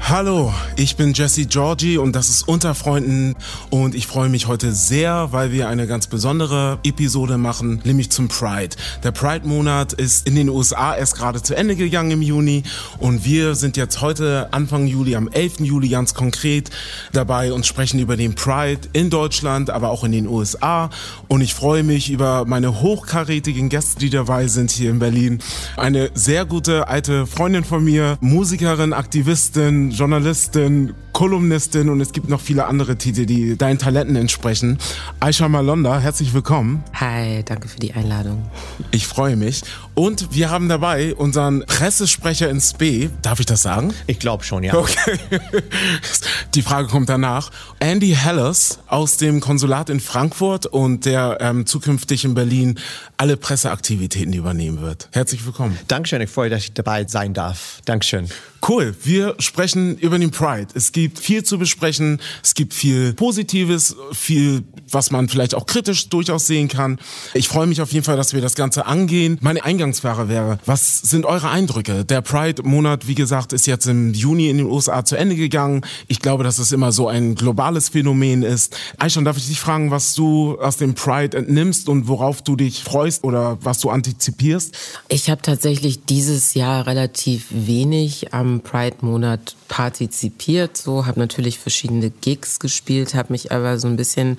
Hallo, ich bin Jesse Georgie und das ist Unter Freunden und ich freue mich heute sehr, weil wir eine ganz besondere Episode machen, nämlich zum Pride. Der Pride-Monat ist in den USA erst gerade zu Ende gegangen im Juni und wir sind jetzt heute Anfang Juli, am 11. Juli ganz konkret dabei und sprechen über den Pride in Deutschland, aber auch in den USA und ich freue mich über meine hochkarätigen Gäste, die dabei sind hier in Berlin. Eine sehr gute alte Freundin von mir, Musikerin, Aktivistin, Journalistin, Kolumnistin und es gibt noch viele andere Titel, die deinen Talenten entsprechen. Aisha Malonda, herzlich willkommen. Hi, danke für die Einladung. Ich freue mich. Und wir haben dabei unseren Pressesprecher ins B. Darf ich das sagen? Ich glaube schon, ja. Okay. Die Frage kommt danach. Andy Hellers aus dem Konsulat in Frankfurt und der ähm, zukünftig in Berlin alle Presseaktivitäten übernehmen wird. Herzlich willkommen. Dankeschön, ich freue mich, dass ich dabei sein darf. Dankeschön. Cool. Wir sprechen über den Pride. Es gibt viel zu besprechen. Es gibt viel Positives, viel, was man vielleicht auch kritisch durchaus sehen kann. Ich freue mich auf jeden Fall, dass wir das Ganze angehen. Meine Eingangsfrage wäre, was sind eure Eindrücke? Der Pride-Monat, wie gesagt, ist jetzt im Juni in den USA zu Ende gegangen. Ich glaube, dass es immer so ein globales Phänomen ist. Aishan, darf ich dich fragen, was du aus dem Pride entnimmst und worauf du dich freust oder was du antizipierst? Ich habe tatsächlich dieses Jahr relativ wenig am Pride-Monat partizipiert, so habe natürlich verschiedene Gigs gespielt, habe mich aber so ein bisschen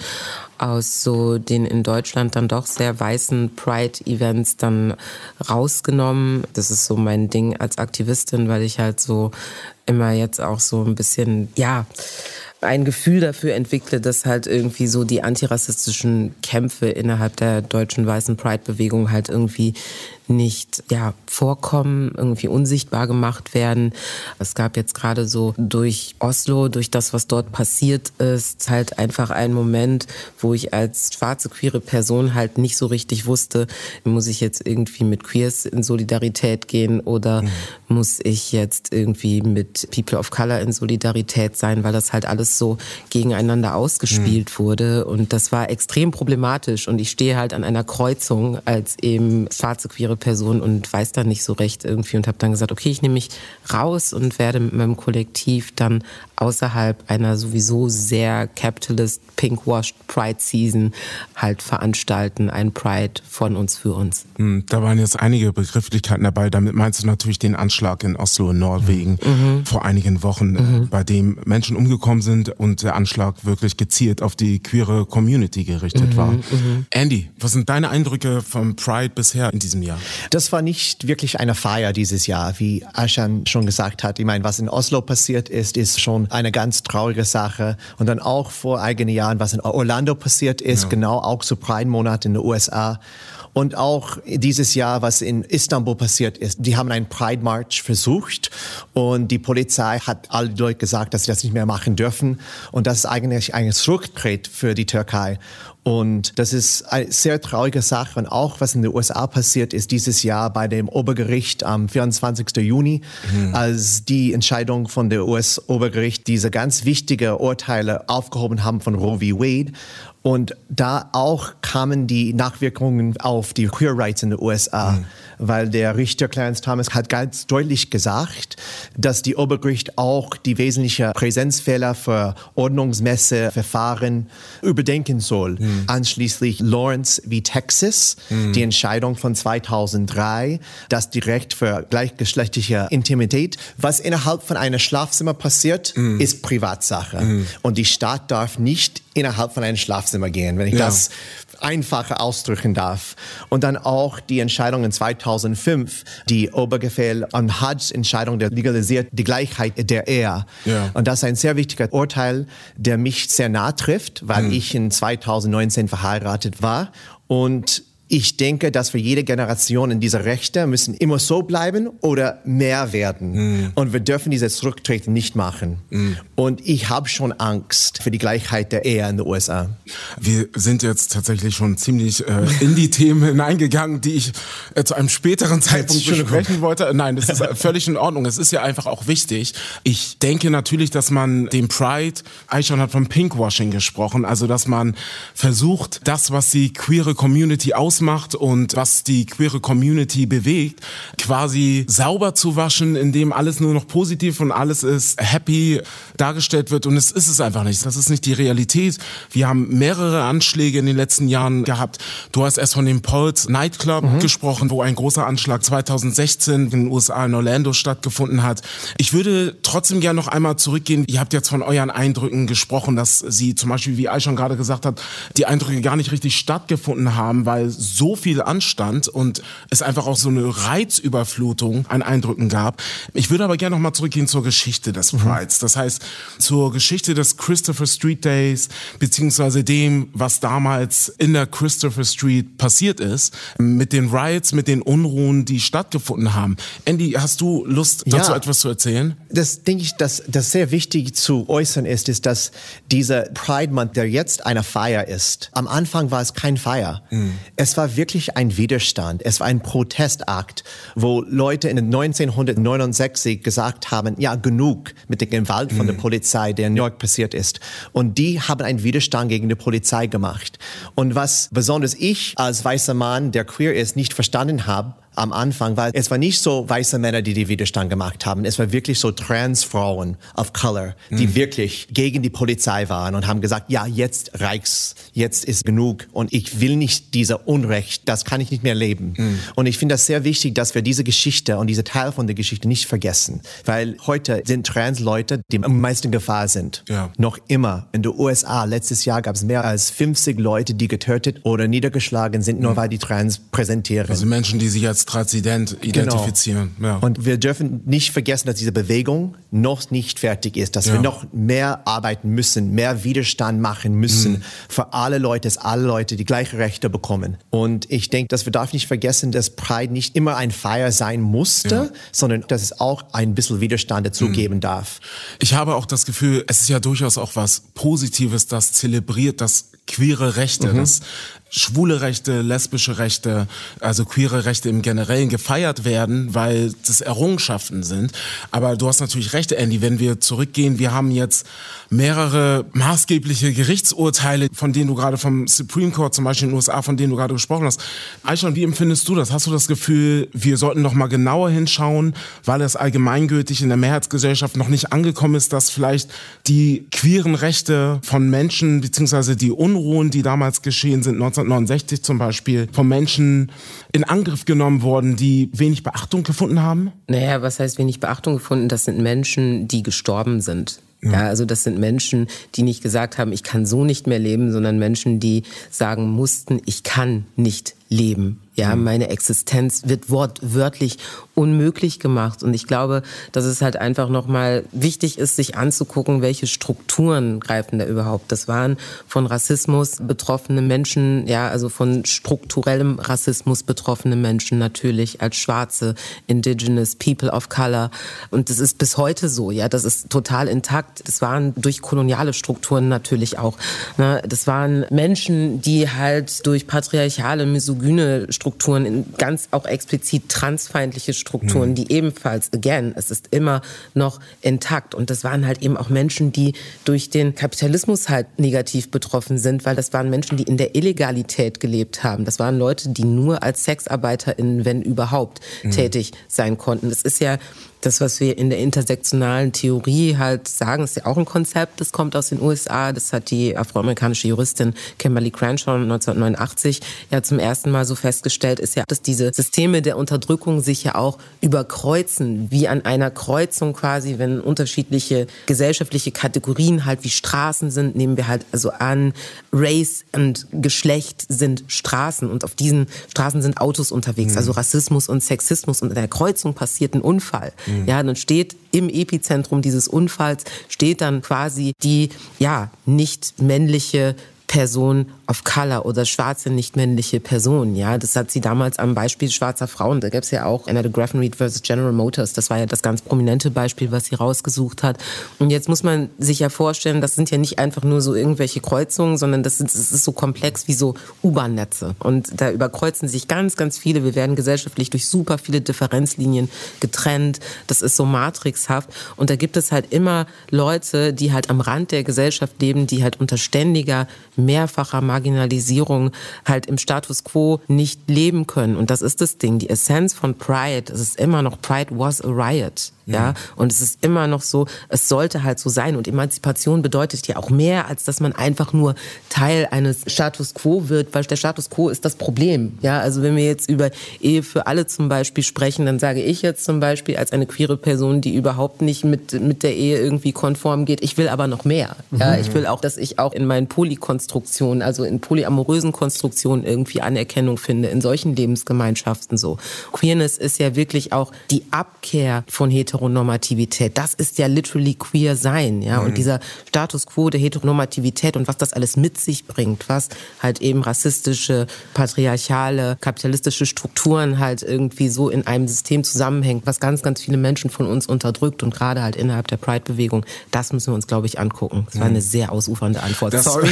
aus so den in Deutschland dann doch sehr weißen Pride-Events dann rausgenommen. Das ist so mein Ding als Aktivistin, weil ich halt so immer jetzt auch so ein bisschen, ja, ein Gefühl dafür entwickle, dass halt irgendwie so die antirassistischen Kämpfe innerhalb der deutschen weißen Pride-Bewegung halt irgendwie nicht ja, vorkommen, irgendwie unsichtbar gemacht werden. Es gab jetzt gerade so durch Oslo, durch das, was dort passiert ist, halt einfach einen Moment, wo ich als schwarze queere Person halt nicht so richtig wusste, muss ich jetzt irgendwie mit Queers in Solidarität gehen oder mhm. muss ich jetzt irgendwie mit People of Color in Solidarität sein, weil das halt alles so gegeneinander ausgespielt mhm. wurde und das war extrem problematisch und ich stehe halt an einer Kreuzung als eben schwarze queere Person und weiß dann nicht so recht irgendwie und habe dann gesagt, okay, ich nehme mich raus und werde mit meinem Kollektiv dann außerhalb einer sowieso sehr capitalist pink-washed Pride Season halt veranstalten, ein Pride von uns für uns. Hm, da waren jetzt einige Begrifflichkeiten dabei. Damit meinst du natürlich den Anschlag in Oslo in Norwegen mhm. Vor einigen Wochen, mhm. bei dem Menschen umgekommen sind und der Anschlag wirklich gezielt auf die queere Community gerichtet mhm. war. Mhm. Andy, was sind deine Eindrücke vom Pride bisher in diesem Jahr? Das war nicht wirklich eine Feier dieses Jahr, wie Ashan schon gesagt hat. Ich meine, was in Oslo passiert ist, ist schon eine ganz traurige Sache. Und dann auch vor einigen Jahren, was in Orlando passiert ist, ja. genau auch zu Pride-Monat in den USA. Und auch dieses Jahr, was in Istanbul passiert ist, die haben einen Pride March versucht und die Polizei hat alle Leute gesagt, dass sie das nicht mehr machen dürfen. Und das ist eigentlich ein Rücktritt für die Türkei. Und das ist eine sehr traurige Sache. Und auch was in den USA passiert ist dieses Jahr bei dem Obergericht am 24. Juni, mhm. als die Entscheidung von der US-Obergericht diese ganz wichtige Urteile aufgehoben haben von Roe v. Wade. Und da auch kamen die Nachwirkungen auf die Queer Rights in den USA, mhm. Weil der Richter Clarence Thomas hat ganz deutlich gesagt, dass die Obergericht auch die wesentlichen Präsenzfehler für ordnungsmäßige Verfahren überdenken soll. Mhm. Anschließend Lawrence wie Texas, mhm. die Entscheidung von 2003, das direkt für gleichgeschlechtliche Intimität, was innerhalb von einem Schlafzimmer passiert, mhm. ist Privatsache. Mhm. Und die Staat darf nicht innerhalb von einem Schlafzimmer gehen, wenn ich ja. das einfacher ausdrücken darf. Und dann auch die Entscheidung in 2005, die Obergefehl an Hajj-Entscheidung, der legalisiert die Gleichheit der Ehe. Ja. Und das ist ein sehr wichtiger Urteil, der mich sehr nah trifft, weil mhm. ich in 2019 verheiratet war und Ich denke, dass für jede Generation in dieser Rechte müssen immer so bleiben oder mehr werden. Mhm. Und wir dürfen dieses Zurücktreten nicht machen. Mhm. Und ich habe schon Angst für die Gleichheit der Ehe in den USA. Wir sind jetzt tatsächlich schon ziemlich äh, in die Themen hineingegangen, die ich äh, zu einem späteren Zeitpunkt besprechen wollte. Nein, das ist völlig in Ordnung. Es ist ja einfach auch wichtig. Ich denke natürlich, dass man den Pride, Aishan hat vom Pinkwashing gesprochen, also dass man versucht, das, was die queere Community ausmacht und was die queere Community bewegt, quasi sauber zu waschen, indem alles nur noch positiv und alles ist happy dargestellt wird. Und es ist es einfach nicht. Das ist nicht die Realität. Wir haben mehrere Anschläge in den letzten Jahren gehabt. Du hast erst von dem Pulse Nightclub mhm. gesprochen, wo ein großer Anschlag 2016 in den USA in Orlando stattgefunden hat. Ich würde trotzdem gerne noch einmal zurückgehen. Ihr habt jetzt von euren Eindrücken gesprochen, dass sie zum Beispiel, wie Ai schon gerade gesagt hat, die Eindrücke gar nicht richtig stattgefunden haben, weil so viel anstand und es einfach auch so eine Reizüberflutung an Eindrücken gab. Ich würde aber gerne noch mal zurückgehen zur Geschichte des mhm. Prides. Das heißt, zur Geschichte des Christopher Street Days, beziehungsweise dem, was damals in der Christopher Street passiert ist, mit den Riots, mit den Unruhen, die stattgefunden haben. Andy, hast du Lust, dazu ja, etwas zu erzählen? Das denke ich, dass das sehr wichtig zu äußern ist, ist, dass dieser Pride Month, der jetzt eine Feier ist, am Anfang war es kein Feier. Mhm. Es war wirklich ein Widerstand. Es war ein Protestakt, wo Leute in 1969 gesagt haben, ja, genug mit der Gewalt von mhm. der Polizei, der in New York passiert ist. Und die haben einen Widerstand gegen die Polizei gemacht. Und was besonders ich als weißer Mann, der queer ist, nicht verstanden habe, am Anfang, weil es war nicht so weiße Männer, die die Widerstand gemacht haben. Es war wirklich so Transfrauen of Color, die mhm. wirklich gegen die Polizei waren und haben gesagt, ja, jetzt reicht's, jetzt ist genug und ich will nicht dieser Unrecht, das kann ich nicht mehr leben. Mhm. Und ich finde das sehr wichtig, dass wir diese Geschichte und diese Teil von der Geschichte nicht vergessen, weil heute sind Trans-Leute, die am meisten Gefahr sind. Ja. Noch immer. In den USA, letztes Jahr gab es mehr als 50 Leute, die getötet oder niedergeschlagen sind, nur mhm. weil die trans präsentieren. Also Menschen, die sich als Transident identifizieren. Genau. Ja. Und wir dürfen nicht vergessen, dass diese Bewegung noch nicht fertig ist, dass ja. wir noch mehr arbeiten müssen, mehr Widerstand machen müssen mhm. für alle Leute, dass alle Leute die gleichen Rechte bekommen. Und ich denke, dass wir darf nicht vergessen, dass Pride nicht immer ein Feier sein musste, ja. sondern dass es auch ein bisschen Widerstand dazugeben mhm. darf. Ich habe auch das Gefühl, es ist ja durchaus auch was Positives, das zelebriert, das queere Rechte, mhm. das schwule Rechte, lesbische Rechte, also queere Rechte im Generellen gefeiert werden, weil das Errungenschaften sind. Aber du hast natürlich recht, Andy, wenn wir zurückgehen, wir haben jetzt mehrere maßgebliche Gerichtsurteile, von denen du gerade vom Supreme Court zum Beispiel in den USA, von denen du gerade gesprochen hast. Aishan, wie empfindest du das? Hast du das Gefühl, wir sollten noch mal genauer hinschauen, weil es allgemeingültig in der Mehrheitsgesellschaft noch nicht angekommen ist, dass vielleicht die queeren Rechte von Menschen, beziehungsweise die Unruhen, die damals geschehen sind, 19 1969 zum Beispiel von Menschen in Angriff genommen worden, die wenig Beachtung gefunden haben? Naja, was heißt wenig Beachtung gefunden? Das sind Menschen, die gestorben sind. Ja. ja. also das sind Menschen, die nicht gesagt haben, ich kann so nicht mehr leben, sondern Menschen, die sagen mussten, ich kann nicht leben. Ja, mhm. meine Existenz wird wortwörtlich unmöglich gemacht. Und ich glaube, dass es halt einfach nochmal wichtig ist, sich anzugucken, welche Strukturen greifen da überhaupt. Das waren von Rassismus betroffene Menschen, ja, also von strukturellem Rassismus betroffene Menschen natürlich als Schwarze, Indigenous, People of Color. Und das ist bis heute so, ja, das ist total intakt. Das waren durch koloniale Strukturen natürlich auch. Ne? Das waren Menschen, die halt durch patriarchale, misogyne Strukturen ganz auch explizit transfeindliche Strukturen, mhm. die ebenfalls, again, es ist immer noch intakt. Und das waren halt eben auch Menschen, die durch den Kapitalismus halt negativ betroffen sind, weil das waren Menschen, die in der Illegalität gelebt haben. Das waren Leute, die nur als SexarbeiterInnen, wenn überhaupt, mhm. tätig sein konnten. Das ist ja das, was wir in der intersektionalen Theorie halt sagen, ist ja auch ein Konzept, das kommt aus den USA. Das hat die afroamerikanische Juristin Kimberly Crenshaw 1989 ja zum ersten Mal so festgestellt, ist ja, dass diese Systeme der Unterdrückung sich ja auch überkreuzen, wie an einer Kreuzung quasi, wenn unterschiedliche gesellschaftliche Kategorien halt wie Straßen sind, nehmen wir halt also an, Race und Geschlecht sind Straßen und auf diesen Straßen sind Autos unterwegs, mhm. also Rassismus und Sexismus und an der Kreuzung passiert ein Unfall. Mhm. Ja, dann steht im Epizentrum dieses Unfalls steht dann quasi die ja nicht männliche Person of Color oder schwarze nicht-männliche Person. Ja, das hat sie damals am Beispiel schwarzer Frauen. Da gab es ja auch Anna Graffin Reed versus General Motors. Das war ja das ganz prominente Beispiel, was sie rausgesucht hat. Und jetzt muss man sich ja vorstellen, das sind ja nicht einfach nur so irgendwelche Kreuzungen, sondern das, sind, das ist so komplex wie so U-Bahn-Netze. Und da überkreuzen sich ganz, ganz viele. Wir werden gesellschaftlich durch super viele Differenzlinien getrennt. Das ist so matrixhaft. Und da gibt es halt immer Leute, die halt am Rand der Gesellschaft leben, die halt unter ständiger, mehrfacher Marginalisierung halt im Status quo nicht leben können. Und das ist das Ding. Die Essenz von Pride, es ist immer noch Pride was a riot. Ja, und es ist immer noch so, es sollte halt so sein. Und Emanzipation bedeutet ja auch mehr, als dass man einfach nur Teil eines Status quo wird, weil der Status quo ist das Problem. Ja, also wenn wir jetzt über Ehe für alle zum Beispiel sprechen, dann sage ich jetzt zum Beispiel als eine queere Person, die überhaupt nicht mit, mit der Ehe irgendwie konform geht, ich will aber noch mehr. Ja, mhm. ich will auch, dass ich auch in meinen Polykonstruktionen, also in polyamorösen Konstruktionen irgendwie Anerkennung finde, in solchen Lebensgemeinschaften so. Queerness ist ja wirklich auch die Abkehr von Heteronormativität Heteronormativität. Das ist ja literally queer sein, ja. Mhm. Und dieser Status quo der Heteronormativität und was das alles mit sich bringt, was halt eben rassistische, patriarchale, kapitalistische Strukturen halt irgendwie so in einem System zusammenhängt, was ganz, ganz viele Menschen von uns unterdrückt und gerade halt innerhalb der Pride-Bewegung, das müssen wir uns, glaube ich, angucken. Das war eine mhm. sehr ausufernde Antwort. Das, Sorry.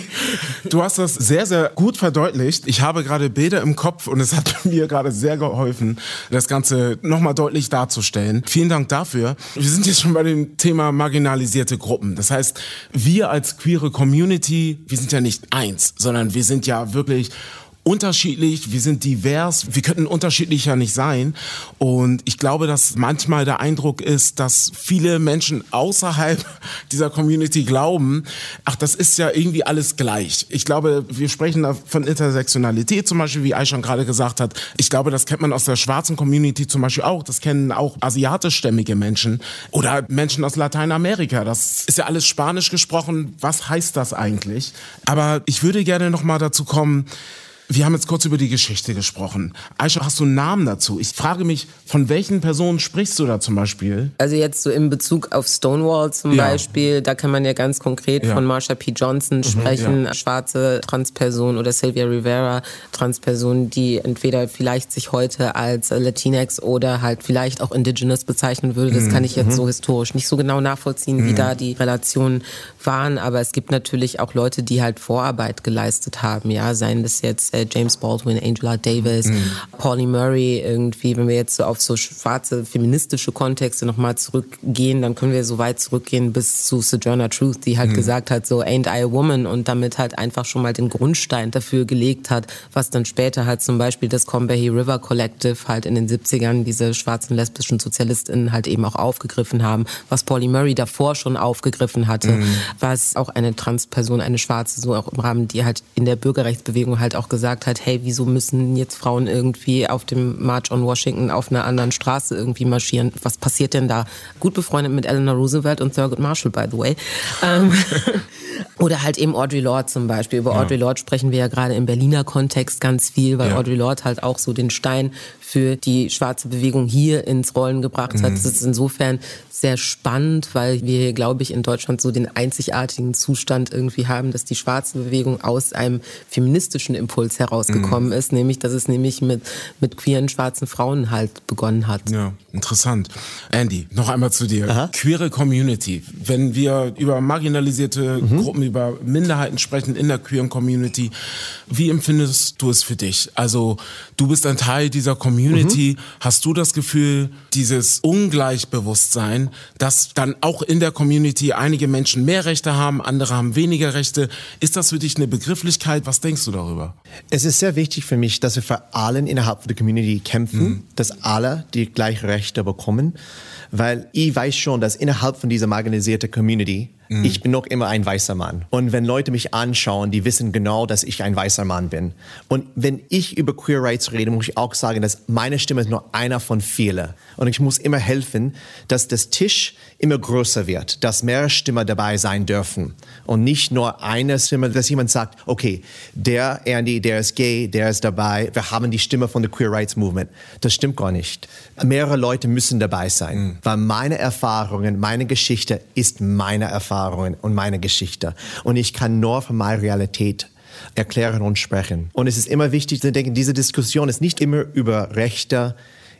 du hast das sehr, sehr gut verdeutlicht. Ich habe gerade Bilder im Kopf und es hat mir gerade sehr geholfen, das Ganze nochmal deutlich darzustellen. Vielen Vielen Dank dafür. Wir sind jetzt schon bei dem Thema marginalisierte Gruppen. Das heißt, wir als queere Community, wir sind ja nicht eins, sondern wir sind ja wirklich unterschiedlich, wir sind divers, wir könnten unterschiedlicher nicht sein. Und ich glaube, dass manchmal der Eindruck ist, dass viele Menschen außerhalb dieser Community glauben, ach, das ist ja irgendwie alles gleich. Ich glaube, wir sprechen da von Intersektionalität zum Beispiel, wie Aishan gerade gesagt hat. Ich glaube, das kennt man aus der schwarzen Community zum Beispiel auch. Das kennen auch asiatischstämmige Menschen oder Menschen aus Lateinamerika. Das ist ja alles Spanisch gesprochen. Was heißt das eigentlich? Aber ich würde gerne noch mal dazu kommen, wir haben jetzt kurz über die Geschichte gesprochen. Aisha, hast du einen Namen dazu? Ich frage mich, von welchen Personen sprichst du da zum Beispiel? Also jetzt so in Bezug auf Stonewall zum ja. Beispiel, da kann man ja ganz konkret ja. von Marsha P. Johnson mhm, sprechen, ja. schwarze Transperson oder Sylvia Rivera Transperson, die entweder vielleicht sich heute als Latinx oder halt vielleicht auch Indigenous bezeichnen würde. Das mhm. kann ich jetzt mhm. so historisch nicht so genau nachvollziehen, wie mhm. da die Relationen waren, aber es gibt natürlich auch Leute, die halt Vorarbeit geleistet haben, ja, seien das jetzt äh, James Baldwin, Angela Davis, mhm. Pauli Murray irgendwie, wenn wir jetzt so auf so schwarze feministische Kontexte nochmal zurückgehen, dann können wir so weit zurückgehen bis zu Sojourner Truth, die halt mhm. gesagt hat, so ain't I a woman und damit halt einfach schon mal den Grundstein dafür gelegt hat, was dann später halt zum Beispiel das Combahee River Collective halt in den 70ern diese schwarzen lesbischen SozialistInnen halt eben auch aufgegriffen haben, was Pauli Murray davor schon aufgegriffen hatte, mhm. was auch eine Transperson, eine Schwarze, so auch im Rahmen, die halt in der Bürgerrechtsbewegung halt auch gesagt gesagt hat, hey, wieso müssen jetzt Frauen irgendwie auf dem March on Washington auf einer anderen Straße irgendwie marschieren? Was passiert denn da? Gut befreundet mit Eleanor Roosevelt und Thurgood Marshall, by the way. Ähm, oder halt eben Audre Lorde zum Beispiel. Über ja. Audre Lorde sprechen wir ja gerade im Berliner Kontext ganz viel, weil ja. Audre Lorde halt auch so den Stein für die schwarze Bewegung hier ins Rollen gebracht hat. Mhm. Das ist insofern sehr spannend, weil wir, glaube ich, in Deutschland so den einzigartigen Zustand irgendwie haben, dass die schwarze Bewegung aus einem feministischen Impuls herausgekommen mhm. ist, nämlich, dass es nämlich mit, mit queeren schwarzen Frauen halt begonnen hat. Ja, interessant. Andy, noch einmal zu dir. Aha. Queere Community. Wenn wir über marginalisierte mhm. Gruppen, über Minderheiten sprechen in der queeren Community, wie empfindest du es für dich? Also, du bist ein Teil dieser Community mhm. hast du das Gefühl, dieses Ungleichbewusstsein, dass dann auch in der Community einige Menschen mehr Rechte haben, andere haben weniger Rechte, ist das für dich eine Begrifflichkeit? Was denkst du darüber? Es ist sehr wichtig für mich, dass wir für allen innerhalb der Community kämpfen, mhm. dass alle die gleichen Rechte bekommen, weil ich weiß schon, dass innerhalb von dieser marginalisierten Community Mhm. Ich bin noch immer ein weißer Mann. Und wenn Leute mich anschauen, die wissen genau, dass ich ein weißer Mann bin. Und wenn ich über Queer Rights rede, muss ich auch sagen, dass meine Stimme ist nur einer von vielen. Und ich muss immer helfen, dass das Tisch immer größer wird, dass mehr Stimmen dabei sein dürfen. Und nicht nur eine Stimme, dass jemand sagt, okay, der Andy, der ist gay, der ist dabei, wir haben die Stimme von der Queer Rights Movement. Das stimmt gar nicht. Mehrere Leute müssen dabei sein, mhm. weil meine Erfahrungen, meine Geschichte ist meine Erfahrung Erfahrungen und meine Geschichte. Und ich kann nur von meiner Realität erklären und sprechen. Und es ist immer wichtig zu denken, diese Diskussion ist nicht immer über Rechte,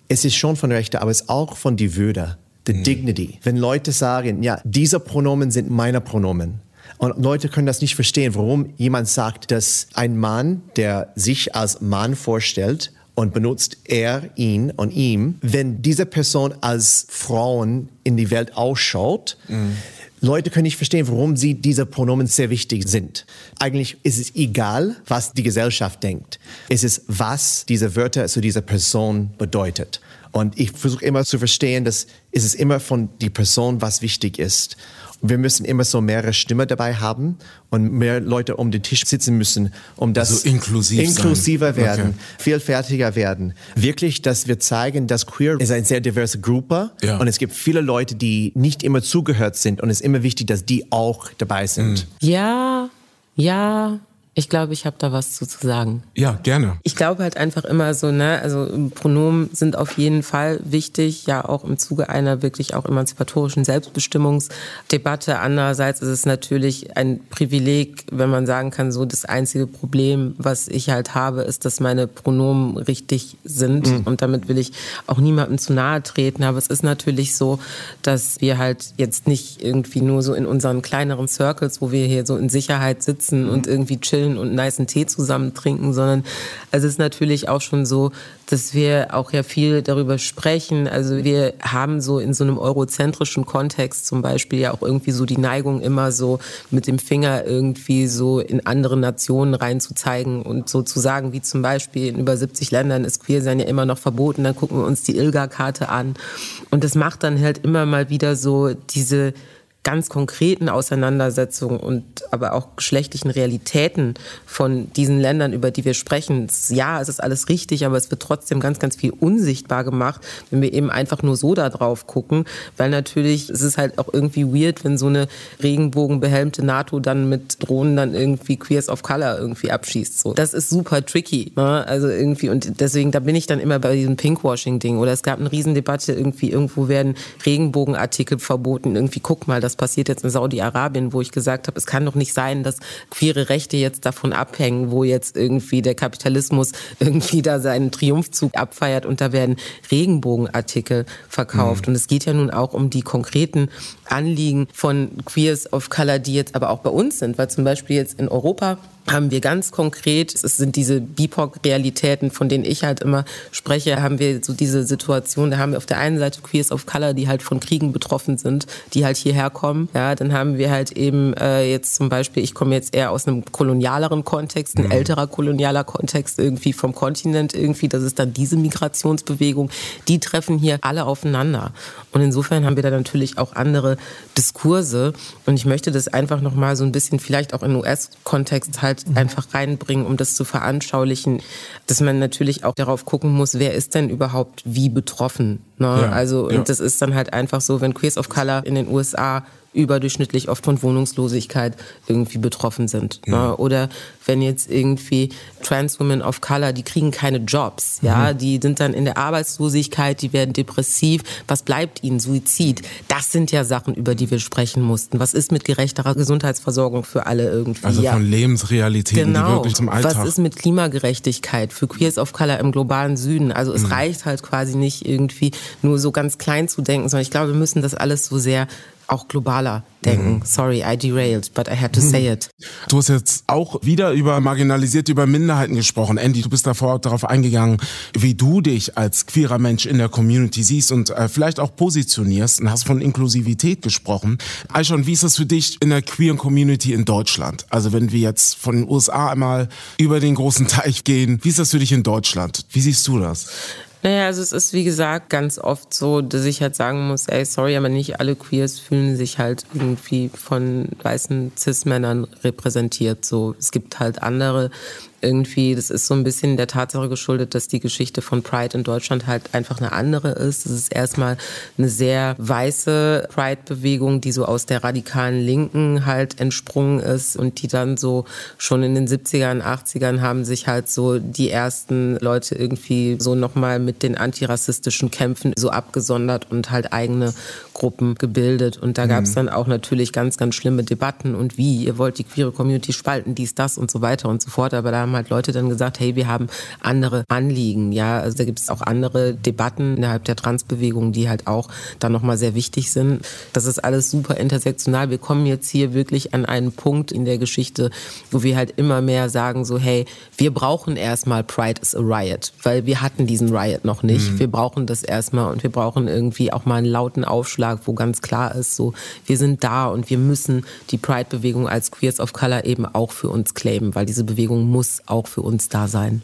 es ist schon von Rechte, aber es ist auch von die Würde, the mhm. dignity. Wenn Leute sagen, ja, diese Pronomen sind meine Pronomen, und Leute können das nicht verstehen, warum jemand sagt, dass ein Mann, der sich als Mann vorstellt und benutzt er, ihn und ihm, wenn diese Person als Frauen in die Welt ausschaut, mhm. Leute können nicht verstehen, warum sie diese Pronomen sehr wichtig sind. Eigentlich ist es egal, was die Gesellschaft denkt. Es ist, was diese Wörter zu dieser Person bedeutet. Und ich versuche immer zu verstehen, dass es ist immer von die Person, was wichtig ist wir müssen immer so mehrere Stimmen dabei haben und mehr Leute um den Tisch sitzen müssen, um das also inklusiv inklusiver sein. werden, okay. vielfältiger werden. Wirklich, dass wir zeigen, dass Queer ist eine sehr diverse Gruppe ja. und es gibt viele Leute, die nicht immer zugehört sind und es ist immer wichtig, dass die auch dabei sind. Mhm. Ja, ja, ich glaube, ich habe da was zu, zu sagen. Ja, gerne. Ich glaube halt einfach immer so, ne, also Pronomen sind auf jeden Fall wichtig, ja auch im Zuge einer wirklich auch emanzipatorischen Selbstbestimmungsdebatte. Andererseits ist es natürlich ein Privileg, wenn man sagen kann, so das einzige Problem, was ich halt habe, ist, dass meine Pronomen richtig sind. Mhm. Und damit will ich auch niemandem zu nahe treten. Aber es ist natürlich so, dass wir halt jetzt nicht irgendwie nur so in unseren kleineren Circles, wo wir hier so in Sicherheit sitzen mhm. und irgendwie chillen, chillen und einen niceen Tee zusammen trinken, sondern es ist natürlich auch schon so, dass wir auch ja viel darüber sprechen. Also wir haben so in so einem eurozentrischen Kontext zum Beispiel ja auch irgendwie so die Neigung, immer so mit dem Finger irgendwie so in andere Nationen reinzuzeigen und so zu sagen, wie zum Beispiel in über 70 Ländern ist Queersein ja immer noch verboten. Dann gucken wir uns die ILGA-Karte an. Und das macht dann halt immer mal wieder so diese ganz konkreten Auseinandersetzungen und aber auch geschlechtlichen Realitäten von diesen Ländern, über die wir sprechen. Ja, es ist alles richtig, aber es wird trotzdem ganz, ganz viel unsichtbar gemacht, wenn wir eben einfach nur so da drauf gucken, weil natürlich es ist halt auch irgendwie weird, wenn so eine regenbogenbehelmte NATO dann mit Drohnen dann irgendwie Queers of Color irgendwie abschießt. So, das ist super tricky. Ne? Also irgendwie und deswegen da bin ich dann immer bei diesem Pinkwashing-Ding. Oder es gab eine Riesendebatte irgendwie irgendwo werden Regenbogenartikel verboten. Irgendwie guck mal, das das passiert jetzt in Saudi-Arabien, wo ich gesagt habe, es kann doch nicht sein, dass queere Rechte jetzt davon abhängen, wo jetzt irgendwie der Kapitalismus irgendwie da seinen Triumphzug abfeiert und da werden Regenbogenartikel verkauft. Mhm. Und es geht ja nun auch um die konkreten Anliegen von Queers of Color, die jetzt aber auch bei uns sind, weil zum Beispiel jetzt in Europa haben wir ganz konkret, es sind diese BIPOC-Realitäten, von denen ich halt immer spreche, haben wir so diese Situation, da haben wir auf der einen Seite Queers of Color, die halt von Kriegen betroffen sind, die halt hierher kommen. Ja, dann haben wir halt eben äh, jetzt zum Beispiel, ich komme jetzt eher aus einem kolonialeren Kontext, ein mhm. älterer kolonialer Kontext irgendwie vom Kontinent irgendwie, das ist dann diese Migrationsbewegung, die treffen hier alle aufeinander. Und insofern haben wir da natürlich auch andere Diskurse und ich möchte das einfach nochmal so ein bisschen vielleicht auch in US-Kontext halt mhm. einfach reinbringen, um das zu veranschaulichen, dass man natürlich auch darauf gucken muss, wer ist denn überhaupt wie betroffen. Ne? Ja, also und ja. das ist dann halt einfach so, wenn Queers of Color in den USA überdurchschnittlich oft von Wohnungslosigkeit irgendwie betroffen sind. Ne? Ja. Oder wenn jetzt irgendwie Trans Women of Color, die kriegen keine Jobs, ja, mhm. die sind dann in der Arbeitslosigkeit, die werden depressiv. Was bleibt ihnen? Suizid. Das sind ja Sachen, über die wir sprechen mussten. Was ist mit gerechterer Gesundheitsversorgung für alle irgendwie? Also von Lebensrealitäten, genau. die wirklich zum Alltag. Was ist mit Klimagerechtigkeit für Queers of Color im globalen Süden? Also es mhm. reicht halt quasi nicht irgendwie nur so ganz klein zu denken, sondern ich glaube, wir müssen das alles so sehr auch globaler denken. Mhm. Sorry, I derailed, but I had to say it. Du hast jetzt auch wieder über marginalisierte, über Minderheiten gesprochen. Andy, du bist davor darauf eingegangen, wie du dich als queerer Mensch in der Community siehst und äh, vielleicht auch positionierst und hast von Inklusivität gesprochen. Aishon, wie ist das für dich in der queeren Community in Deutschland? Also wenn wir jetzt von den USA einmal über den großen Teich gehen, wie ist das für dich in Deutschland? Wie siehst du das? Naja, also es ist wie gesagt ganz oft so, dass ich halt sagen muss, ey, sorry, aber nicht alle Queers fühlen sich halt irgendwie von weißen Cis-Männern repräsentiert. So, es gibt halt andere irgendwie, das ist so ein bisschen der Tatsache geschuldet, dass die Geschichte von Pride in Deutschland halt einfach eine andere ist. Es ist erstmal eine sehr weiße Pride-Bewegung, die so aus der radikalen Linken halt entsprungen ist und die dann so schon in den 70ern, 80ern haben sich halt so die ersten Leute irgendwie so nochmal mit den antirassistischen Kämpfen so abgesondert und halt eigene Gruppen gebildet. Und da gab es mhm. dann auch natürlich ganz, ganz schlimme Debatten und wie, ihr wollt die queere Community spalten, dies, das und so weiter und so fort. Aber da haben halt Leute dann gesagt, hey, wir haben andere Anliegen. Ja, also da gibt es auch andere Debatten innerhalb der Transbewegung, die halt auch dann nochmal sehr wichtig sind. Das ist alles super intersektional. Wir kommen jetzt hier wirklich an einen Punkt in der Geschichte, wo wir halt immer mehr sagen so, hey, wir brauchen erstmal Pride is a Riot, weil wir hatten diesen Riot noch nicht. Mhm. Wir brauchen das erstmal und wir brauchen irgendwie auch mal einen lauten Aufschlag wo ganz klar ist, so, wir sind da und wir müssen die Pride-Bewegung als Queers of Color eben auch für uns claimen, weil diese Bewegung muss auch für uns da sein.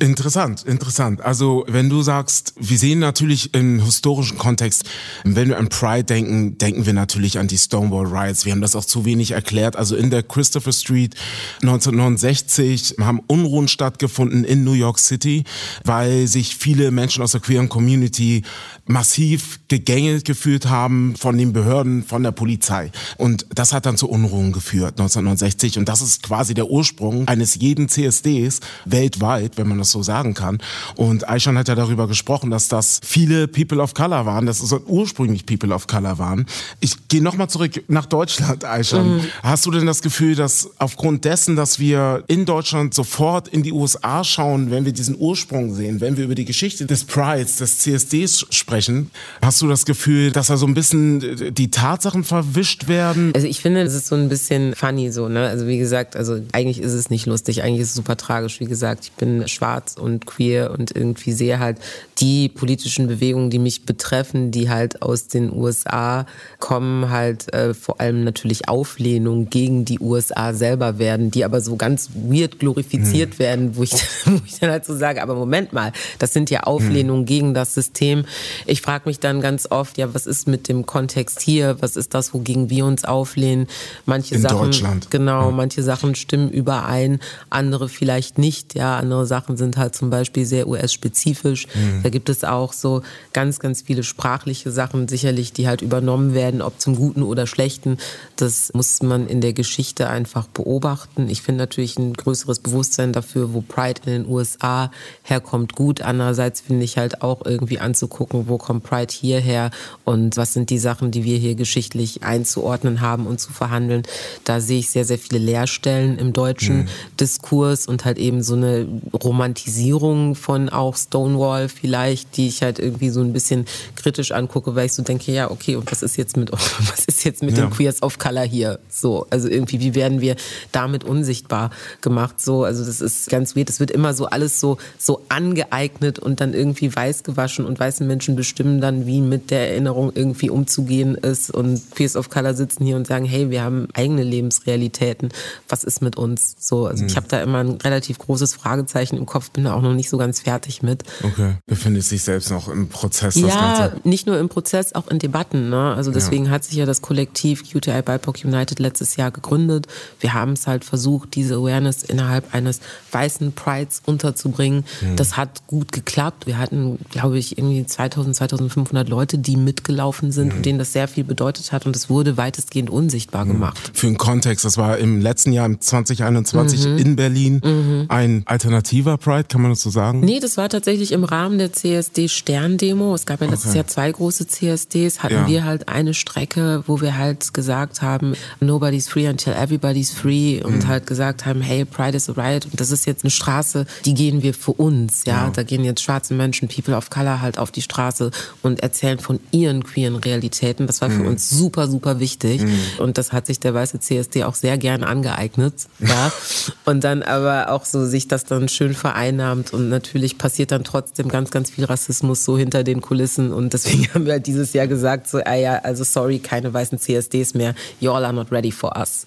Interessant, interessant. Also wenn du sagst, wir sehen natürlich im historischen Kontext, wenn wir an Pride denken, denken wir natürlich an die Stonewall Riots. Wir haben das auch zu wenig erklärt. Also in der Christopher Street 1969 haben Unruhen stattgefunden in New York City, weil sich viele Menschen aus der queeren Community massiv gegängelt gefühlt haben von den Behörden, von der Polizei. Und das hat dann zu Unruhen geführt 1969. Und das ist quasi der Ursprung eines jeden CSDs weltweit, wenn man das so sagen kann. Und Aishan hat ja darüber gesprochen, dass das viele People of Color waren, dass es ursprünglich People of Color waren. Ich gehe nochmal zurück nach Deutschland, Aishan. Mhm. Hast du denn das Gefühl, dass aufgrund dessen, dass wir in Deutschland sofort in die USA schauen, wenn wir diesen Ursprung sehen, wenn wir über die Geschichte des Prides, des CSDs sprechen, hast du das Gefühl, dass da so ein bisschen die Tatsachen verwischt werden? Also ich finde, das ist so ein bisschen funny so, ne? Also wie gesagt, also eigentlich ist es nicht lustig, eigentlich ist es super tragisch. Wie gesagt, ich bin schwarz schwarz und queer und irgendwie sehe halt die politischen Bewegungen, die mich betreffen, die halt aus den USA kommen, halt äh, vor allem natürlich Auflehnung gegen die USA selber werden, die aber so ganz weird glorifiziert mhm. werden, wo ich, wo ich dann halt so sage, aber Moment mal, das sind ja Auflehnungen mhm. gegen das System. Ich frage mich dann ganz oft, ja, was ist mit dem Kontext hier? Was ist das, wogegen wir uns auflehnen? Manche In Sachen, Deutschland. genau, mhm. manche Sachen stimmen überein, andere vielleicht nicht. Ja, andere Sachen sind sind halt zum Beispiel sehr US-spezifisch. Mhm. Da gibt es auch so ganz, ganz viele sprachliche Sachen sicherlich, die halt übernommen werden, ob zum Guten oder Schlechten. Das muss man in der Geschichte einfach beobachten. Ich finde natürlich ein größeres Bewusstsein dafür, wo Pride in den USA herkommt, gut. Andererseits finde ich halt auch irgendwie anzugucken, wo kommt Pride hierher und was sind die Sachen, die wir hier geschichtlich einzuordnen haben und zu verhandeln. Da sehe ich sehr, sehr viele Leerstellen im deutschen mhm. Diskurs und halt eben so eine Romantisierung Romantisierung von auch Stonewall vielleicht, die ich halt irgendwie so ein bisschen kritisch angucke, weil ich so denke, ja, okay, und was ist jetzt mit, was ist jetzt mit ja. den Queers of Color hier? So, also irgendwie, wie werden wir damit unsichtbar gemacht? So, also das ist ganz weird. Es wird immer so alles so, so angeeignet und dann irgendwie weiß gewaschen und weiße Menschen bestimmen dann, wie mit der Erinnerung irgendwie umzugehen ist und Queers of Color sitzen hier und sagen, hey, wir haben eigene Lebensrealitäten. Was ist mit uns? So, also mhm. ich habe da immer ein relativ großes Fragezeichen im Kopf, Kopf, bin da auch noch nicht so ganz fertig mit. Okay, befindet sich selbst noch im Prozess. ja, nicht nur im Prozess, auch in Debatten. Ne? Also deswegen ja. hat sich ja das Kollektiv QTI BIPOC United letztes Jahr gegründet. Wir haben es halt versucht, diese Awareness innerhalb eines weißen Prides unterzubringen. Mhm. Das hat gut geklappt. Wir hatten, glaube ich, irgendwie 2000, 2500 Leute, die mitgelaufen sind, mhm. denen das sehr viel bedeutet hat und es wurde weitestgehend unsichtbar mhm. gemacht. Für den Kontext, das war im letzten Jahr, im 2021 mhm. in Berlin, mhm. ein alternativer Pride Pride, kann man das so sagen? Nee, das war tatsächlich im Rahmen der CSD Sterndemo. Es gab ja letztes okay. Jahr zwei große CSDs, hatten ja. wir halt eine Strecke, wo wir halt gesagt haben, nobody's free until everybody's free und mhm. halt gesagt haben, hey, Pride is a riot und das ist jetzt eine Straße, die gehen wir für uns, ja. ja. Da gehen jetzt schwarze Menschen, People of Color halt auf die Straße und erzählen von ihren queeren Realitäten. Das war für mhm. uns super, super wichtig mhm. und das hat sich der weiße CSD auch sehr gern angeeignet, ja. und dann aber auch so sich das dann schön vereint vereinnahmt und natürlich passiert dann trotzdem ganz, ganz viel Rassismus so hinter den Kulissen und deswegen haben wir halt dieses Jahr gesagt, so, ah ja, also sorry, keine weißen CSDs mehr, y'all are not ready for us.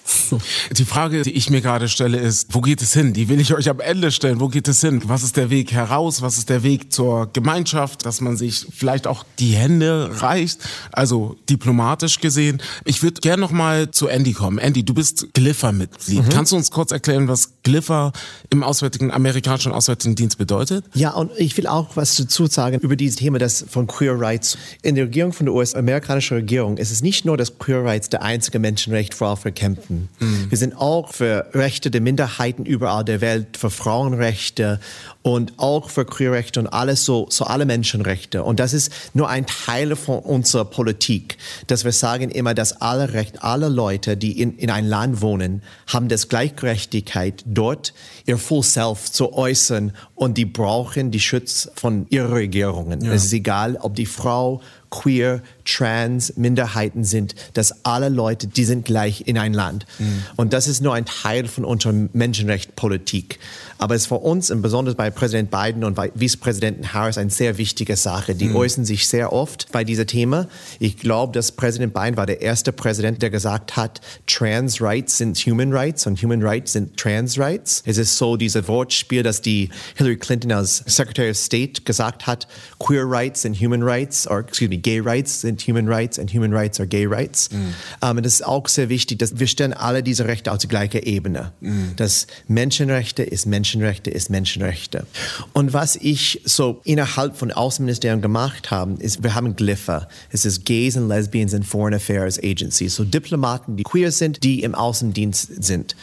Die Frage, die ich mir gerade stelle, ist, wo geht es hin? Die will ich euch am Ende stellen. Wo geht es hin? Was ist der Weg heraus? Was ist der Weg zur Gemeinschaft? Dass man sich vielleicht auch die Hände reicht, also diplomatisch gesehen. Ich würde gerne noch mal zu Andy kommen. Andy, du bist Gliffer-Mitglied. Mhm. Kannst du uns kurz erklären, was Gliffer im auswärtigen, amerikanischen Auswärtigen Dienst bedeutet? Ja, und ich will auch was dazu sagen über dieses Thema das von Queer Rights. In der Regierung von der US-amerikanischen Regierung ist es nicht nur, dass Queer Rights der einzige Menschenrecht für für kämpfen. Mhm. Wir sind auch für Rechte der Minderheiten überall der Welt, für Frauenrechte und auch für Queerrechte und alles so, so alle Menschenrechte. Und das ist nur ein Teil von unserer Politik, dass wir sagen immer, dass alle Rechte, alle Leute, die in, in ein Land wohnen, haben das Gleichgerechtigkeit dort, ihr Full Self zu äußern und die brauchen die Schutz von ihren Regierungen. Ja. Es ist egal, ob die Frau queer, trans, Minderheiten sind, dass alle Leute, die sind gleich in ein Land. Mhm. Und das ist nur ein Teil von unserer Menschenrechtspolitik. Aber es ist für uns, und besonders bei Präsident Biden und bei Vizepräsidenten Harris, eine sehr wichtige Sache. Die mhm. äußern sich sehr oft bei diesem Thema. Ich glaube, dass Präsident Biden war der erste Präsident, der gesagt hat, Trans Rights sind Human Rights und Human Rights sind Trans Rights. Es ist so dieses Wortspiel, das die Hillary Clinton als Secretary of State gesagt hat, Queer Rights sind Human Rights, or excuse me, Gay Rights sind Human Rights and Human Rights are Gay Rights. Mhm. Um, und das ist auch sehr wichtig, dass wir stellen alle diese Rechte auf die gleiche Ebene. Mhm. Dass Menschenrechte ist Menschenrechte ist Menschenrechte. Und was ich so innerhalb von Außenministerium gemacht habe, ist, wir haben Glypha. Es ist Gays and Lesbians and Foreign Affairs Agency. So Diplomaten, die queer sind, die im Außendienst sind.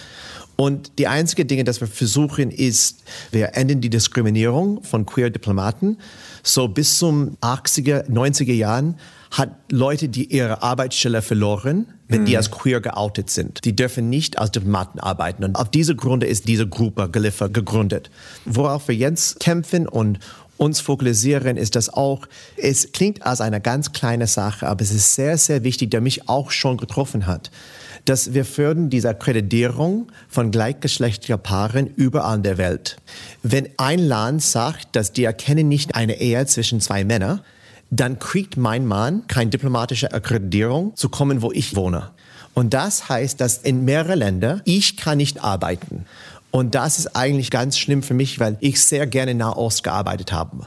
Und die einzige Dinge, das wir versuchen, ist, wir enden die Diskriminierung von queer Diplomaten. So bis zum 80er, 90er Jahren hat Leute, die ihre Arbeitsstelle verloren, wenn mhm. die als queer geoutet sind. Die dürfen nicht als Diplomaten arbeiten. Und auf diese Gründe ist diese Gruppe Glypher gegründet. Worauf wir jetzt kämpfen und uns fokussieren, ist das auch, es klingt als eine ganz kleine Sache, aber es ist sehr, sehr wichtig, der mich auch schon getroffen hat, dass wir fördern diese Akkreditierung von gleichgeschlechtlicher Paaren überall in der Welt. Wenn ein Land sagt, dass die erkennen nicht eine Ehe zwischen zwei Männern, dann kriegt mein Mann keine diplomatische Akkreditierung zu kommen, wo ich wohne. Und das heißt, dass in mehreren Ländern ich kann nicht arbeiten. Und das ist eigentlich ganz schlimm für mich, weil ich sehr gerne Nahost gearbeitet habe.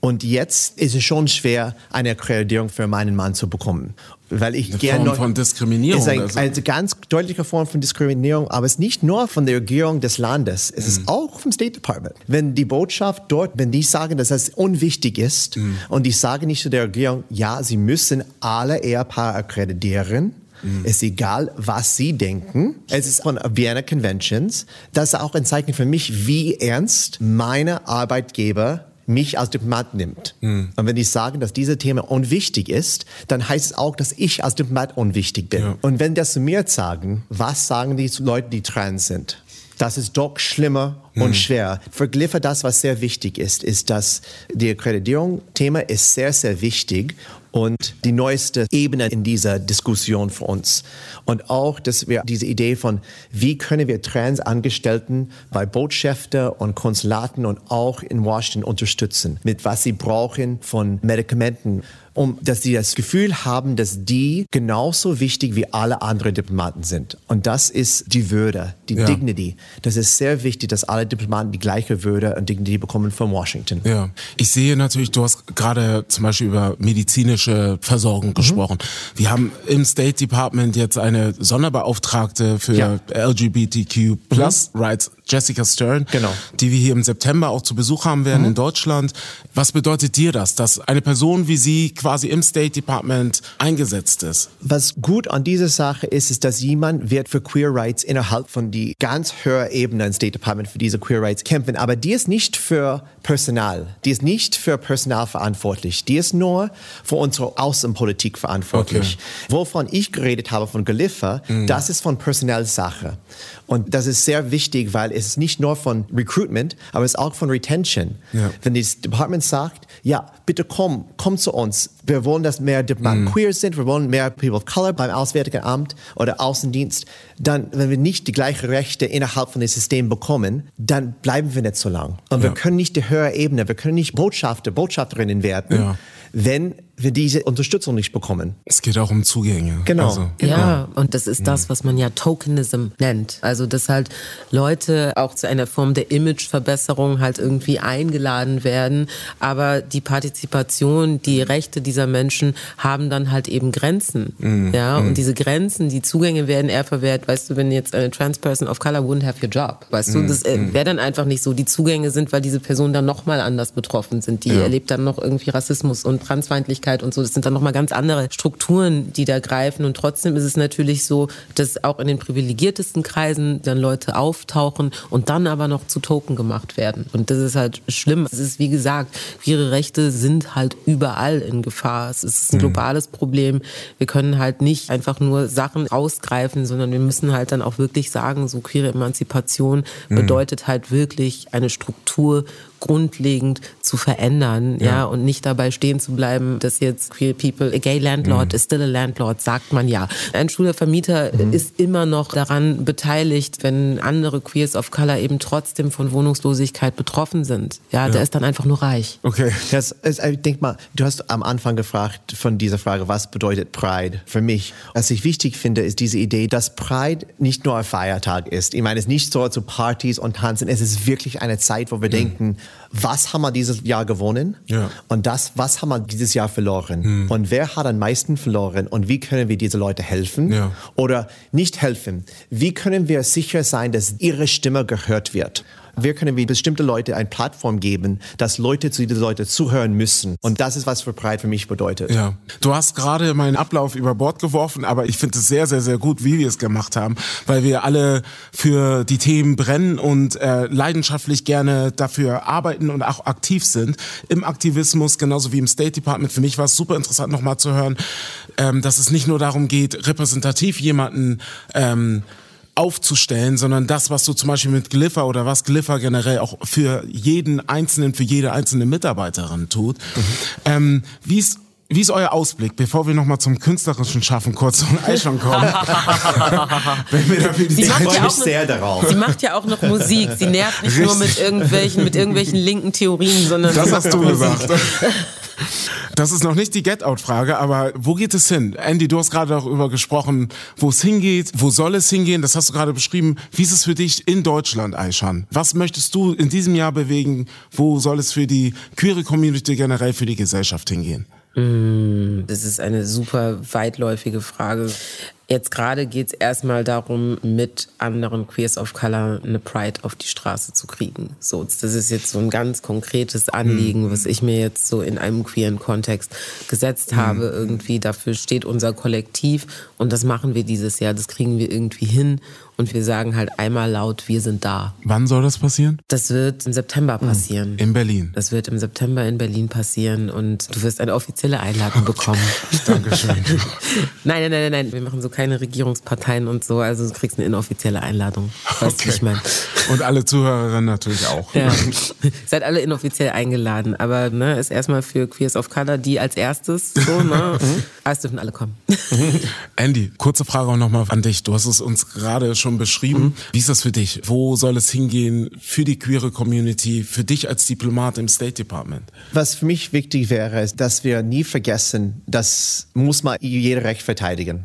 Und jetzt ist es schon schwer, eine Akkreditierung für meinen Mann zu bekommen. Weil ich eine gerne Form von Diskriminierung. Es ist eine, also. eine ganz deutliche Form von Diskriminierung, aber es ist nicht nur von der Regierung des Landes, es mm. ist mhm. auch vom State Department. Wenn die Botschaft dort, wenn die sagen, dass das unwichtig ist mm. und die sagen nicht zu der Regierung, ja, sie müssen alle Ehepaare akkreditieren, Mhm. Es ist egal, was Sie denken. Es ist von Vienna Conventions. Das ist auch ein Zeichen für mich, wie ernst meine Arbeitgeber mich als Diplomat nimmt. Mhm. Und wenn ich sage, dass dieses Thema unwichtig ist, dann heißt es auch, dass ich als Diplomat unwichtig bin. Ja. Und wenn das zu mir sagen, was sagen die zu Leuten, die trans sind? Das ist doch schlimmer und mhm. schwer. Glypher das, was sehr wichtig ist, ist, dass die Akkreditierung-Thema ist sehr, sehr wichtig und die neueste Ebene in dieser Diskussion für uns. Und auch, dass wir diese Idee von, wie können wir Transangestellten bei Botschaften und Konsulaten und auch in Washington unterstützen, mit was sie brauchen von Medikamenten, um, dass sie das Gefühl haben, dass die genauso wichtig wie alle anderen Diplomaten sind. Und das ist die Würde, die ja. Dignity. Das ist sehr wichtig, dass alle Diplomaten die gleiche Würde und Dignity bekommen von Washington. Ja, ich sehe natürlich, du hast gerade zum Beispiel über medizinische Versorgung mhm. gesprochen. Wir haben im State Department jetzt eine Sonderbeauftragte für ja. LGBTQ Plus mhm. Rights Jessica Stern, genau. die wir hier im September auch zu Besuch haben werden mhm. in Deutschland. Was bedeutet dir das, dass eine Person wie sie quasi im State Department eingesetzt ist? Was gut an dieser Sache ist, ist, dass jemand wird für Queer Rights innerhalb von die ganz höher Ebene im State Department für diese Queer Rights kämpfen, aber die ist nicht für Personal, die ist nicht für Personal verantwortlich, die ist nur für unsere Außenpolitik verantwortlich. Okay. Wovon ich geredet habe von Geliffer, mhm. das ist von Personalsache. Und das ist sehr wichtig, weil es ist nicht nur von Recruitment, aber es ist auch von Retention. Ja. Wenn das Department sagt, ja, bitte komm, komm zu uns. Wir wollen, dass mehr Diplomaten mm. queer sind, wir wollen mehr People of Color beim Auswärtigen Amt oder Außendienst. Dann, wenn wir nicht die gleichen Rechte innerhalb von dem System bekommen, dann bleiben wir nicht so lang. Und ja. wir können nicht die höhere Ebene, wir können nicht Botschafter, Botschafterinnen werden, ja. wenn wir diese Unterstützung nicht bekommen. Es geht auch um Zugänge. Genau. Also, Ja, und das ist das, was man ja Tokenism nennt. Also, dass halt Leute auch zu einer Form der Imageverbesserung halt irgendwie eingeladen werden. Aber die Partizipation, die Rechte dieser Menschen haben dann halt eben Grenzen. Ja, und diese Grenzen, die Zugänge werden eher verwehrt. Weißt du, wenn jetzt eine Trans Person of Color wouldn't have your job. Weißt du, das äh, wäre dann einfach nicht so. Die Zugänge sind, weil diese Personen dann nochmal anders betroffen sind. Die erlebt dann noch irgendwie Rassismus und Transfeindlichkeit und so. Das sind dann nochmal ganz andere Strukturen, die da greifen. Und trotzdem ist es natürlich so, dass auch in den privilegiertesten Kreisen dann Leute auftauchen und dann aber noch zu Token gemacht werden. Und das ist halt schlimm. Es ist, wie gesagt, queere Rechte sind halt überall in Gefahr. Es ist ein globales Problem. Wir können halt nicht einfach nur Sachen ausgreifen, sondern wir müssen halt dann auch wirklich sagen, so queere Emanzipation bedeutet halt wirklich eine Struktur grundlegend zu verändern, ja, und nicht dabei stehen zu bleiben, dass jetzt queer people, a gay landlord is still a landlord, sagt man ja. Ein schwuler Vermieter ist immer noch daran beteiligt, wenn andere Queers of Color eben trotzdem von Wohnungslosigkeit betroffen sind. Ja, der ist dann einfach nur reich. Okay. Das ist, ich denk mal, du hast am Anfang gefragt von dieser Frage, was bedeutet Pride für mich? Was ich wichtig finde, ist diese Idee, dass Pride nicht nur ein Feiertag ist. Ich meine, es ist nicht so zu Partys und Tanzen. Es ist wirklich eine Zeit, wo wir denken, was haben wir dieses Jahr gewonnen? Ja. Und das, was haben wir dieses Jahr verloren? Und wer hat am meisten verloren? Und wie können wir diese Leute helfen? Ja. Oder nicht helfen? Wie können wir sicher sein, dass ihre Stimme gehört wird? Wie können wir bestimmte Leute eine Plattform geben, dass Leute zu diesen Leuten zuhören müssen? Und das ist, was für Pride für mich bedeutet. Ja, du hast gerade meinen Ablauf über Bord geworfen, aber ich finde es sehr, sehr, sehr gut, wie wir es gemacht haben, weil wir alle für die Themen brennen und äh, leidenschaftlich gerne dafür arbeiten und auch aktiv sind im Aktivismus, genauso wie im State Department. Für mich war es super interessant, nochmal zu hören, ähm, dass es nicht nur darum geht, repräsentativ jemanden ähm, aufzustellen, sondern das, was du zum Beispiel mit Gliffer oder was Gliffer generell auch für jeden Einzelnen, für jede einzelne Mitarbeiterin tut. Ähm, wie ist wie ist euer Ausblick, bevor wir nochmal zum künstlerischen Schaffen kurz zum Eishon kommen? Wenn wir dafür die Sie macht, freue ja mich auch noch, sehr darauf. sie macht ja auch noch Musik. Sie nervt nicht nur mit irgendwelchen, mit irgendwelchen linken Theorien, sondern Das sie hast macht du auch Musik. gesagt. Das ist noch nicht die Get-Out-Frage, aber wo geht es hin? Andy, du hast gerade darüber gesprochen, wo es hingeht, wo soll es hingehen? Das hast du gerade beschrieben. Wie ist es für dich in Deutschland, Aishan? Was möchtest du in diesem Jahr bewegen? Wo soll es für die queere Community generell, für die Gesellschaft hingehen? Das ist eine super weitläufige Frage. Jetzt gerade geht es erstmal darum, mit anderen Queers of Color eine Pride auf die Straße zu kriegen. So, das ist jetzt so ein ganz konkretes Anliegen, was ich mir jetzt so in einem queeren Kontext gesetzt habe. Irgendwie dafür steht unser Kollektiv und das machen wir dieses Jahr. Das kriegen wir irgendwie hin und wir sagen halt einmal laut, wir sind da. Wann soll das passieren? Das wird im September passieren. In Berlin. Das wird im September in Berlin passieren und du wirst eine offizielle Einladung bekommen. Dankeschön. Nein, nein, nein, nein. Wir machen so keine Regierungsparteien und so. Also du kriegst eine inoffizielle Einladung. Weißt du, wie ich meine? Und alle Zuhörerinnen natürlich auch. Ja. Seid alle inoffiziell eingeladen. Aber ne, ist erstmal für Queers of Color die als erstes. So, ne? Aber es dürfen alle kommen. Andy, kurze Frage auch nochmal an dich. Du hast es uns gerade schon beschrieben. Wie ist das für dich? Wo soll es hingehen für die queere Community, für dich als Diplomat im State Department? Was für mich wichtig wäre, ist, dass wir nie vergessen, das muss man jeder Recht verteidigen.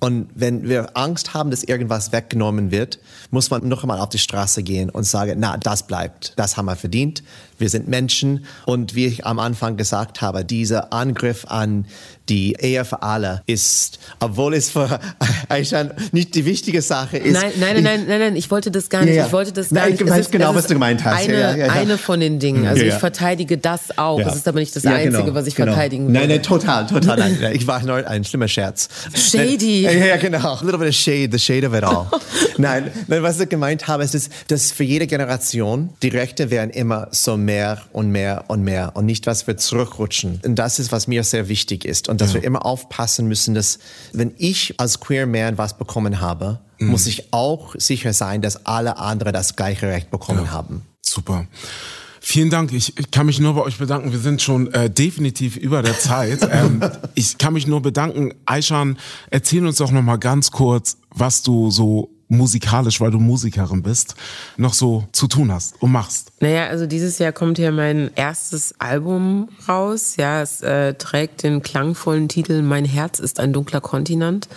Und wenn wir Angst haben, dass irgendwas weggenommen wird, muss man noch einmal auf die Straße gehen und sagen, na, das bleibt. Das haben wir verdient. Wir sind Menschen. Und wie ich am Anfang gesagt habe, dieser Angriff an die Ehe für alle ist, obwohl es für Aishan nicht die wichtige Sache ist. Nein, nein, nein, nein, nein, nein, ich wollte das gar nicht. Ich wollte das gar Nein, nicht. ich weiß genau, was du gemeint hast. Eine, eine von den Dingen. Also Ja, ich verteidige das auch. Das ist aber nicht das Einzige, genau, was ich genau. verteidigen Nein, würde. nein, total, total. Nein, nein, ich war nur ein schlimmer Scherz. Shady. Ja, genau. A little bit of shade, the shade of it all. nein, nein, was ich gemeint habe, ist, dass für jede Generation die Rechte werden immer so mehr und mehr und mehr und nicht, was wir zurückrutschen. Und das ist, was mir sehr wichtig ist. Und dass wir immer aufpassen müssen, dass wenn ich als Queer Man was bekommen habe, muss ich auch sicher sein, dass alle anderen das gleiche Recht bekommen haben. Super. Vielen Dank. Ich, ich kann mich nur bei euch bedanken. Wir sind schon äh, definitiv über der Zeit. ähm, ich kann mich nur bedanken. Aishan, erzähl uns doch noch mal ganz kurz, was du so musikalisch, weil du Musikerin bist, noch so zu tun hast und machst? Naja, also dieses Jahr kommt ja mein erstes Album raus. Ja, es äh, trägt den klangvollen Titel Mein Herz ist ein dunkler Kontinent.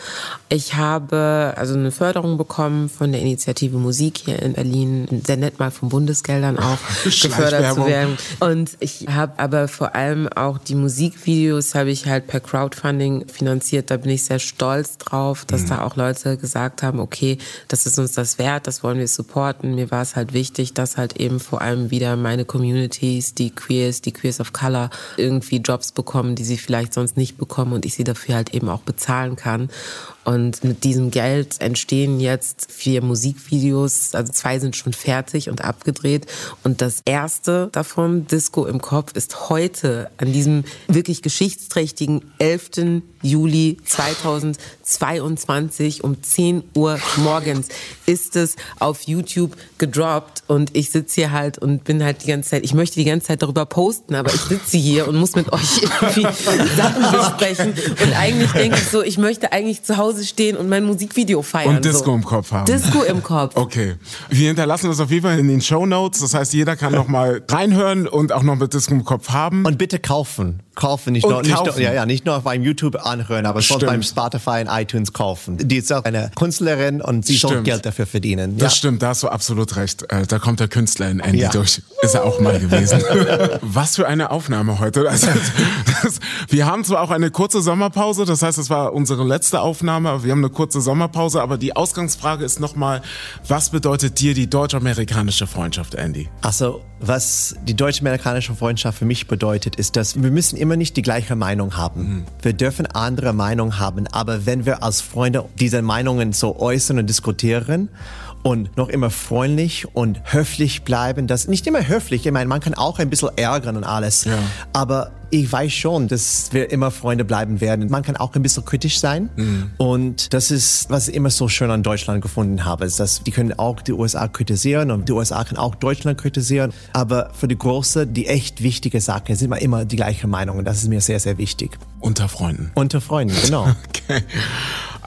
Ich habe also eine Förderung bekommen von der Initiative Musik hier in Berlin. Sehr nett mal von Bundesgeldern auch gefördert zu werden. Und ich habe aber vor allem auch die Musikvideos habe ich halt per Crowdfunding finanziert. Da bin ich sehr stolz drauf, dass mhm. da auch Leute gesagt haben, okay, das ist uns das wert, das wollen wir supporten. Mir war es halt wichtig, dass halt eben vor allem wieder meine Communities, die Queers, die Queers of Color irgendwie Jobs bekommen, die sie vielleicht sonst nicht bekommen und ich sie dafür halt eben auch bezahlen kann. Und mit diesem Geld entstehen jetzt vier Musikvideos, also zwei sind schon fertig und abgedreht. Und das erste davon, Disco im Kopf, ist heute an diesem wirklich geschichtsträchtigen 11. Juli 2022 um 10 Uhr morgens ist es auf YouTube gedroppt und ich sitze hier halt und bin halt die ganze Zeit, ich möchte die ganze Zeit darüber posten, aber ich sitze hier und muss mit euch irgendwie Sachen besprechen und eigentlich denke ich so, ich möchte eigentlich zu Hause stehen und mein Musikvideo feiern. Und Disco so. im Kopf haben. Disco im Kopf. Okay. Wir hinterlassen das auf jeden Fall in den Show Notes, das heißt, jeder kann noch mal reinhören und auch noch mit Disco im Kopf haben. Und bitte kaufen kaufen, nicht, nur, kaufen. Nicht, nur, ja, ja, nicht nur beim YouTube anhören, aber schon beim Spotify und iTunes kaufen. Die ist auch eine Künstlerin und sie soll Geld dafür verdienen. Das stimmt, da hast du absolut recht. Äh, da kommt der Künstler in Andy ja. durch. Ist er auch mal gewesen. Was für eine Aufnahme heute. Also, das, wir haben zwar auch eine kurze Sommerpause, das heißt, es war unsere letzte Aufnahme, aber wir haben eine kurze Sommerpause, aber die Ausgangsfrage ist nochmal, was bedeutet dir die deutsch-amerikanische Freundschaft, Andy? Also, was die deutsch-amerikanische Freundschaft für mich bedeutet, ist, dass wir müssen immer nicht die gleiche Meinung haben. Mhm. Wir dürfen andere Meinungen haben, aber wenn wir als Freunde diese Meinungen so äußern und diskutieren und noch immer freundlich und höflich bleiben. Das nicht immer höflich. Ich meine, man kann auch ein bisschen ärgern und alles. Ja. Aber ich weiß schon, dass wir immer Freunde bleiben werden. Man kann auch ein bisschen kritisch sein. Mhm. Und das ist, was ich immer so schön an Deutschland gefunden habe, ist, dass die können auch die USA kritisieren und die USA können auch Deutschland kritisieren. Aber für die große, die echt wichtige Sache sind wir immer die gleiche Meinung. Und das ist mir sehr, sehr wichtig. Unter Freunden. Unter Freunden, genau. okay.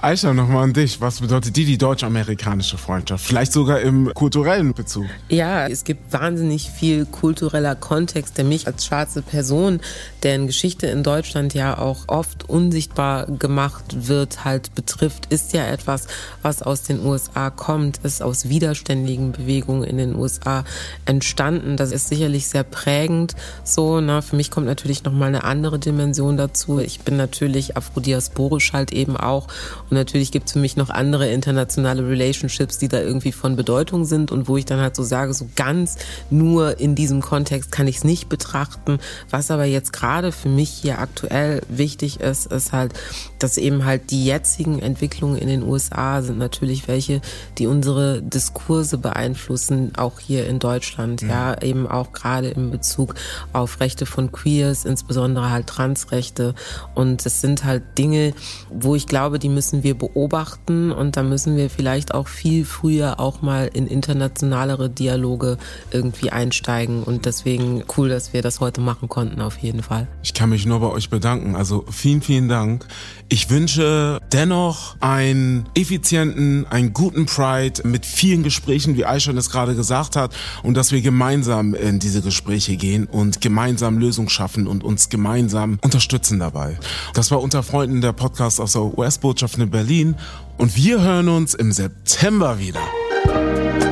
Aisha, nochmal an dich. Was bedeutet dir die deutsch-amerikanische Freundschaft? Vielleicht sogar im kulturellen Bezug. Ja, es gibt wahnsinnig viel kultureller Kontext, der mich als schwarze Person, deren Geschichte in Deutschland ja auch oft unsichtbar gemacht wird, halt betrifft, ist ja etwas, was aus den USA kommt, ist aus widerständigen Bewegungen in den USA entstanden. Das ist sicherlich sehr prägend so. Ne? für mich kommt natürlich nochmal eine andere Dimension dazu. Ich bin natürlich afrodiasporisch halt eben auch und natürlich gibt es für mich noch andere internationale Relationships, die da irgendwie von Bedeutung sind und wo ich dann halt so sage, so ganz nur in diesem Kontext kann ich es nicht betrachten. Was aber jetzt gerade für mich hier aktuell wichtig ist, ist halt, dass eben halt die jetzigen Entwicklungen in den USA sind natürlich welche, die unsere Diskurse beeinflussen, auch hier in Deutschland, mhm. ja, eben auch gerade in Bezug auf Rechte von Queers, insbesondere halt Transrechte. Und es sind halt Dinge, wo ich glaube, die müssen wir beobachten und da müssen wir vielleicht auch viel früher auch mal in internationalere Dialoge irgendwie einsteigen und deswegen cool, dass wir das heute machen konnten auf jeden Fall. Ich kann mich nur bei euch bedanken. Also vielen, vielen Dank. Ich wünsche dennoch einen effizienten, einen guten Pride mit vielen Gesprächen, wie Aisha es gerade gesagt hat, und dass wir gemeinsam in diese Gespräche gehen und gemeinsam Lösungen schaffen und uns gemeinsam unterstützen dabei. Das war unter Freunden der Podcast aus der US-Botschaft in Berlin und wir hören uns im September wieder.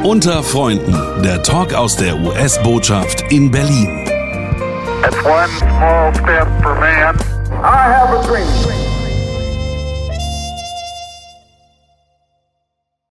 Unter Freunden, der Talk aus der US-Botschaft in Berlin. It's one small step for man. I have a dream.